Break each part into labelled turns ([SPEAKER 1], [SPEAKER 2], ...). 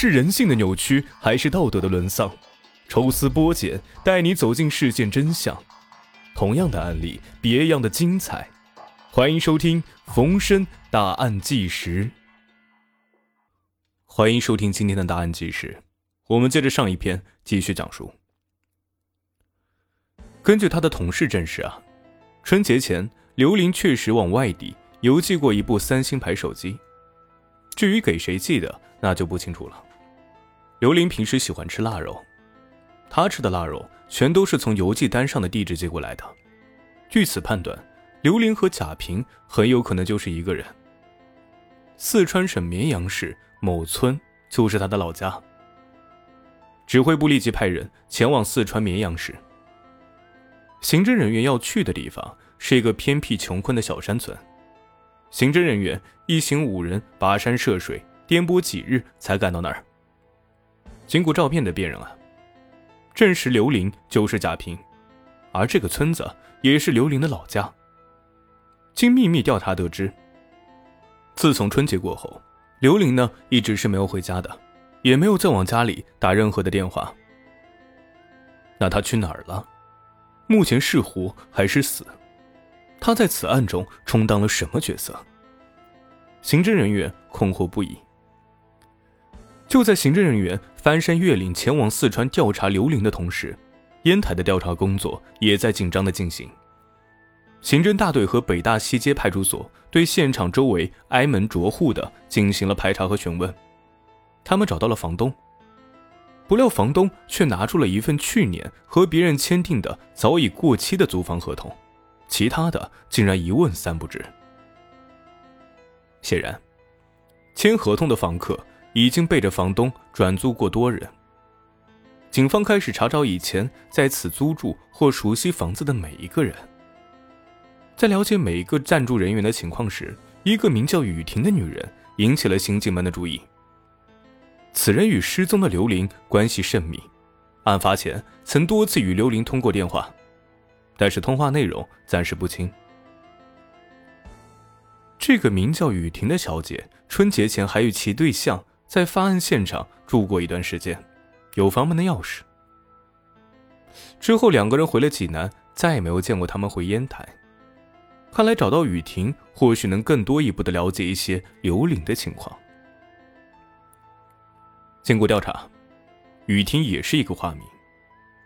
[SPEAKER 1] 是人性的扭曲，还是道德的沦丧？抽丝剥茧，带你走进事件真相。同样的案例，别样的精彩。欢迎收听《逢申大案纪实》。欢迎收听今天的《大案纪实》，我们接着上一篇继续讲述。根据他的同事证实啊，春节前刘玲确实往外地邮寄过一部三星牌手机。至于给谁寄的，那就不清楚了。刘玲平时喜欢吃腊肉。他吃的腊肉全都是从邮寄单上的地址寄过来的，据此判断，刘玲和贾平很有可能就是一个人。四川省绵阳市某村就是他的老家。指挥部立即派人前往四川绵阳市。刑侦人员要去的地方是一个偏僻穷困的小山村，刑侦人员一行五人跋山涉水，颠簸几日才赶到那儿。经过照片的辨认啊。证实刘玲就是贾平，而这个村子也是刘玲的老家。经秘密调查得知，自从春节过后，刘玲呢一直是没有回家的，也没有再往家里打任何的电话。那他去哪儿了？目前是活还是死？他在此案中充当了什么角色？刑侦人员困惑不已。就在行政人员翻山越岭前往四川调查刘玲的同时，烟台的调查工作也在紧张的进行。刑侦大队和北大西街派出所对现场周围挨门逐户的进行了排查和询问，他们找到了房东，不料房东却拿出了一份去年和别人签订的早已过期的租房合同，其他的竟然一问三不知。显然，签合同的房客。已经背着房东转租过多人。警方开始查找以前在此租住或熟悉房子的每一个人。在了解每一个暂住人员的情况时，一个名叫雨婷的女人引起了刑警们的注意。此人与失踪的刘玲关系甚密，案发前曾多次与刘玲通过电话，但是通话内容暂时不清。这个名叫雨婷的小姐，春节前还与其对象。在发案现场住过一段时间，有房门的钥匙。之后两个人回了济南，再也没有见过他们回烟台。看来找到雨婷，或许能更多一步的了解一些刘玲的情况。经过调查，雨婷也是一个化名，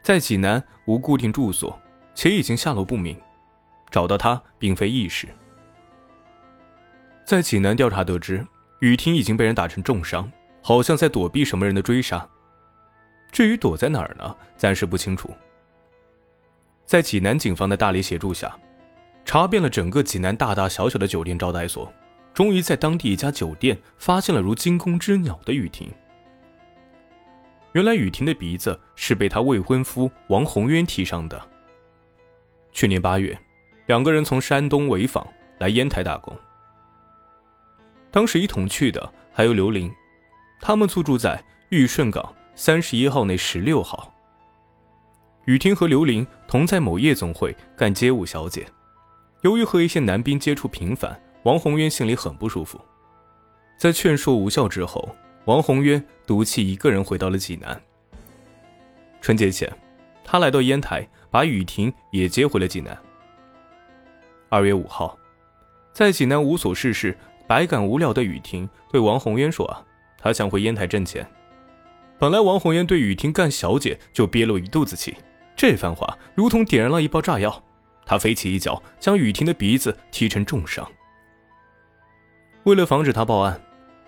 [SPEAKER 1] 在济南无固定住所，且已经下落不明，找到她并非易事。在济南调查得知。雨婷已经被人打成重伤，好像在躲避什么人的追杀。至于躲在哪儿呢？暂时不清楚。在济南警方的大力协助下，查遍了整个济南大大小小的酒店招待所，终于在当地一家酒店发现了如惊弓之鸟的雨婷。原来雨婷的鼻子是被她未婚夫王宏渊踢伤的。去年八月，两个人从山东潍坊来烟台打工。当时一同去的还有刘玲，他们租住在玉顺港三十一号内十六号。雨婷和刘玲同在某夜总会干街舞小姐，由于和一些男兵接触频繁，王宏渊心里很不舒服。在劝说无效之后，王宏渊赌气一个人回到了济南。春节前，他来到烟台，把雨婷也接回了济南。二月五号，在济南无所事事。百感无聊的雨婷对王宏渊说：“啊，他想回烟台挣钱。”本来王宏渊对雨婷干小姐就憋了一肚子气，这番话如同点燃了一包炸药。他飞起一脚，将雨婷的鼻子踢成重伤。为了防止他报案，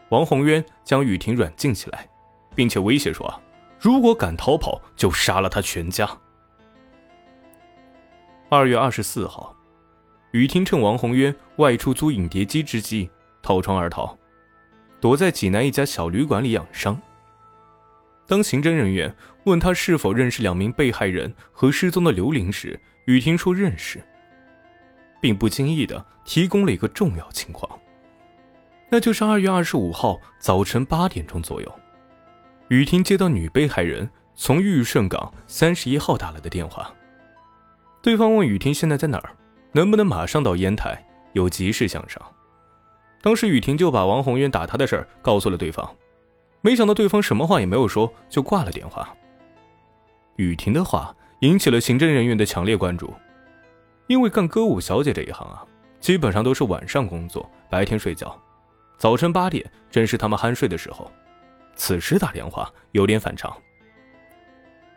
[SPEAKER 1] 王宏渊将雨婷软禁起来，并且威胁说：“，如果敢逃跑，就杀了他全家。”二月二十四号，雨婷趁王宏渊外出租影碟机之机。逃窗而逃，躲在济南一家小旅馆里养伤。当刑侦人员问他是否认识两名被害人和失踪的刘玲时，雨婷说认识，并不经意的提供了一个重要情况，那就是二月二十五号早晨八点钟左右，雨婷接到女被害人从玉顺港三十一号打来的电话，对方问雨婷现在在哪儿，能不能马上到烟台，有急事向上。当时雨婷就把王宏渊打她的事儿告诉了对方，没想到对方什么话也没有说，就挂了电话。雨婷的话引起了刑侦人员的强烈关注，因为干歌舞小姐这一行啊，基本上都是晚上工作，白天睡觉，早晨八点正是他们酣睡的时候，此时打电话有点反常。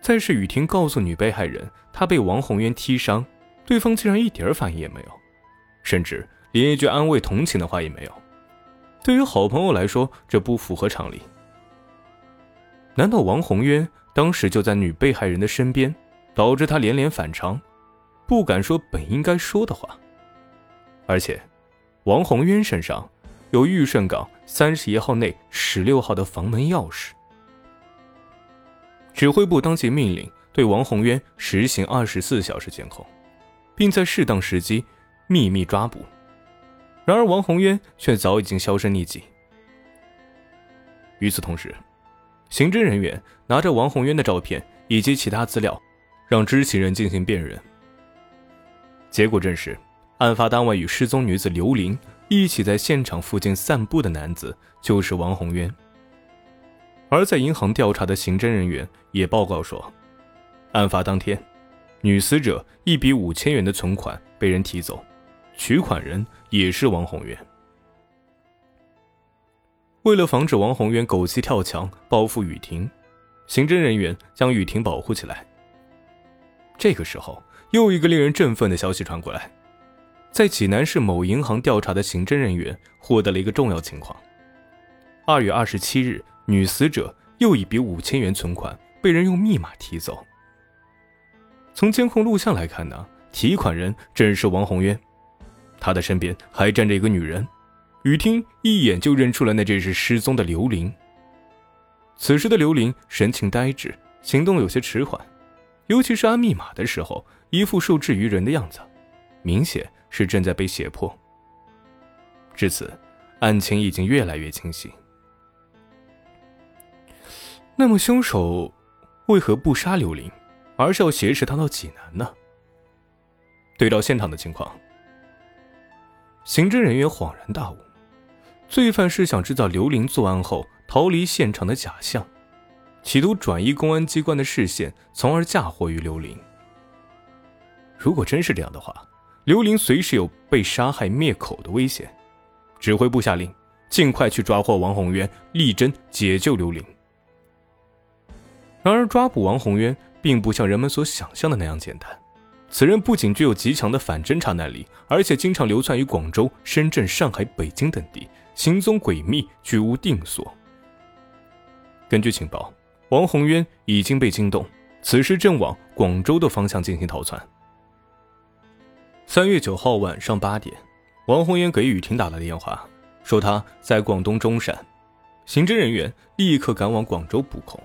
[SPEAKER 1] 再是雨婷告诉女被害人，她被王宏渊踢伤，对方竟然一点反应也没有，甚至连一句安慰同情的话也没有。对于好朋友来说，这不符合常理。难道王宏渊当时就在女被害人的身边，导致他连连反常，不敢说本应该说的话？而且，王宏渊身上有玉顺港三十一号内十六号的房门钥匙。指挥部当即命令对王宏渊实行二十四小时监控，并在适当时机秘密抓捕。然而，王宏渊却早已经销声匿迹。与此同时，刑侦人员拿着王宏渊的照片以及其他资料，让知情人进行辨认。结果证实，案发当晚与失踪女子刘玲一起在现场附近散步的男子就是王宏渊。而在银行调查的刑侦人员也报告说，案发当天，女死者一笔五千元的存款被人提走，取款人也是王宏渊。为了防止王宏渊狗急跳墙报复雨婷，刑侦人员将雨婷保护起来。这个时候，又一个令人振奋的消息传过来，在济南市某银行调查的刑侦人员获得了一个重要情况：二月二十七日。女死者又一笔五千元存款被人用密码提走。从监控录像来看呢，提款人正是王宏渊，他的身边还站着一个女人。雨听一眼就认出了那正是失踪的刘玲。此时的刘玲神情呆滞，行动有些迟缓，尤其是按密码的时候，一副受制于人的样子，明显是正在被胁迫。至此，案情已经越来越清晰。那么凶手为何不杀刘玲，而是要挟持他到济南呢？对照现场的情况，刑侦人员恍然大悟：罪犯是想制造刘玲作案后逃离现场的假象，企图转移公安机关的视线，从而嫁祸于刘玲。如果真是这样的话，刘玲随时有被杀害灭口的危险。指挥部下令，尽快去抓获王宏渊，力争解救刘玲。然而，抓捕王宏渊并不像人们所想象的那样简单。此人不仅具有极强的反侦查能力，而且经常流窜于广州、深圳、上海、北京等地，行踪诡秘，居无定所。根据情报，王宏渊已经被惊动，此时正往广州的方向进行逃窜。三月九号晚上八点，王宏渊给雨婷打了电话，说他在广东中山，刑侦人员立刻赶往广州布控。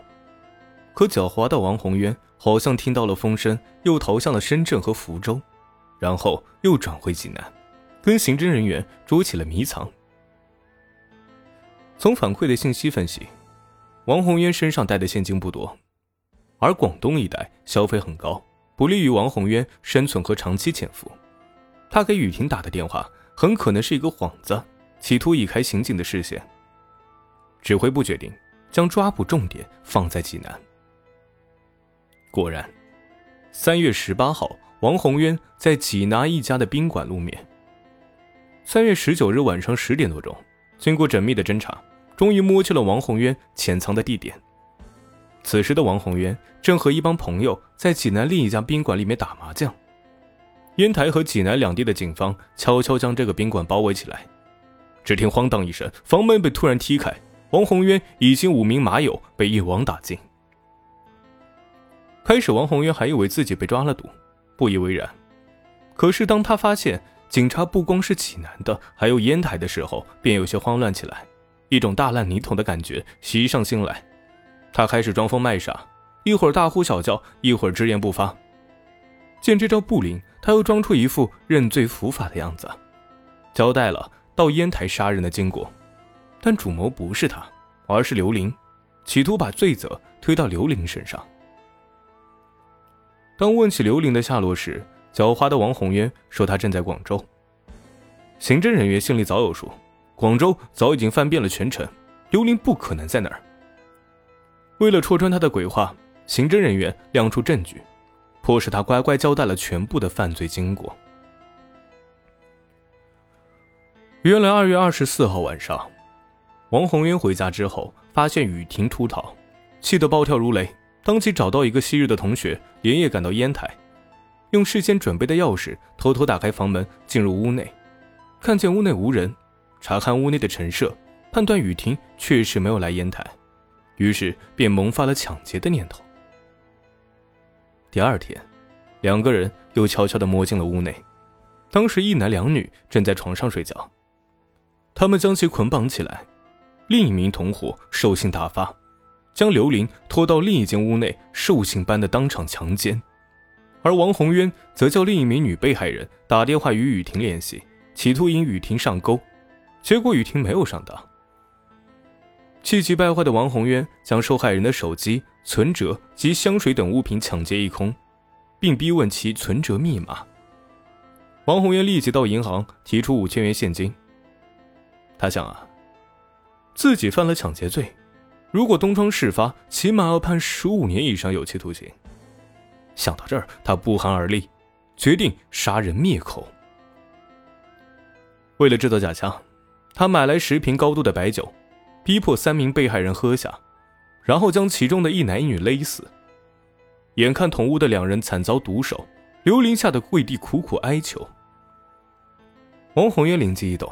[SPEAKER 1] 可狡猾的王宏渊好像听到了风声，又逃向了深圳和福州，然后又转回济南，跟刑侦人员捉起了迷藏。从反馈的信息分析，王宏渊身上带的现金不多，而广东一带消费很高，不利于王宏渊生存和长期潜伏。他给雨婷打的电话很可能是一个幌子，企图移开刑警的视线。指挥部决定将抓捕重点放在济南。果然，三月十八号，王宏渊在济南一家的宾馆露面。三月十九日晚上十点多钟，经过缜密的侦查，终于摸清了王宏渊潜藏的地点。此时的王宏渊正和一帮朋友在济南另一家宾馆里面打麻将。烟台和济南两地的警方悄悄将这个宾馆包围起来。只听“哐当”一声，房门被突然踢开，王宏渊以及五名马友被一网打尽。开始，王宏渊还以为自己被抓了赌，不以为然。可是，当他发现警察不光是济南的，还有烟台的时候，便有些慌乱起来，一种大难临头的感觉袭上心来。他开始装疯卖傻，一会儿大呼小叫，一会儿直言不发。见这招不灵，他又装出一副认罪伏法的样子，交代了到烟台杀人的经过。但主谋不是他，而是刘玲，企图把罪责推到刘玲身上。当问起刘玲的下落时，狡猾的王宏渊说他正在广州。刑侦人员心里早有数，广州早已经翻遍了全城，刘玲不可能在那儿。为了戳穿他的鬼话，刑侦人员亮出证据，迫使他乖乖交代了全部的犯罪经过。原来二月二十四号晚上，王红渊回家之后，发现雨婷出逃，气得暴跳如雷，当即找到一个昔日的同学，连夜赶到烟台，用事先准备的钥匙偷偷打开房门，进入屋内，看见屋内无人，查看屋内的陈设，判断雨婷确实没有来烟台。于是便萌发了抢劫的念头。第二天，两个人又悄悄地摸进了屋内，当时一男两女正在床上睡觉，他们将其捆绑起来，另一名同伙兽性大发，将刘玲拖到另一间屋内，兽性般的当场强奸，而王宏渊则叫另一名女被害人打电话与雨婷联系，企图引雨婷上钩，结果雨婷没有上当。气急败坏的王宏渊将受害人的手机、存折及香水等物品抢劫一空，并逼问其存折密码。王宏渊立即到银行提出五千元现金。他想啊，自己犯了抢劫罪，如果东窗事发，起码要判十五年以上有期徒刑。想到这儿，他不寒而栗，决定杀人灭口。为了制造假枪，他买来十瓶高度的白酒。逼迫三名被害人喝下，然后将其中的一男一女勒死。眼看同屋的两人惨遭毒手，刘玲吓得跪地苦苦哀求。王宏渊灵机一动，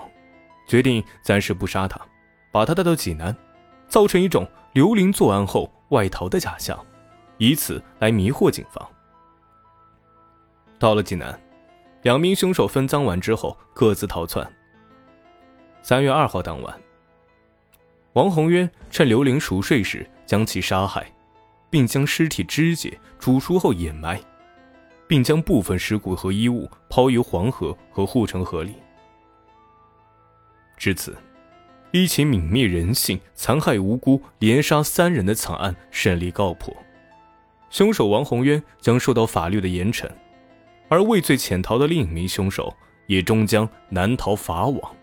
[SPEAKER 1] 决定暂时不杀他，把他带到济南，造成一种刘玲作案后外逃的假象，以此来迷惑警方。到了济南，两名凶手分赃完之后各自逃窜。三月二号当晚。王宏渊趁刘玲熟睡时将其杀害，并将尸体肢解、煮熟后掩埋，并将部分尸骨和衣物抛于黄河和护城河里。至此，一起泯灭人性、残害无辜、连杀三人的惨案顺利告破，凶手王宏渊将受到法律的严惩，而畏罪潜逃的另一名凶手也终将难逃法网。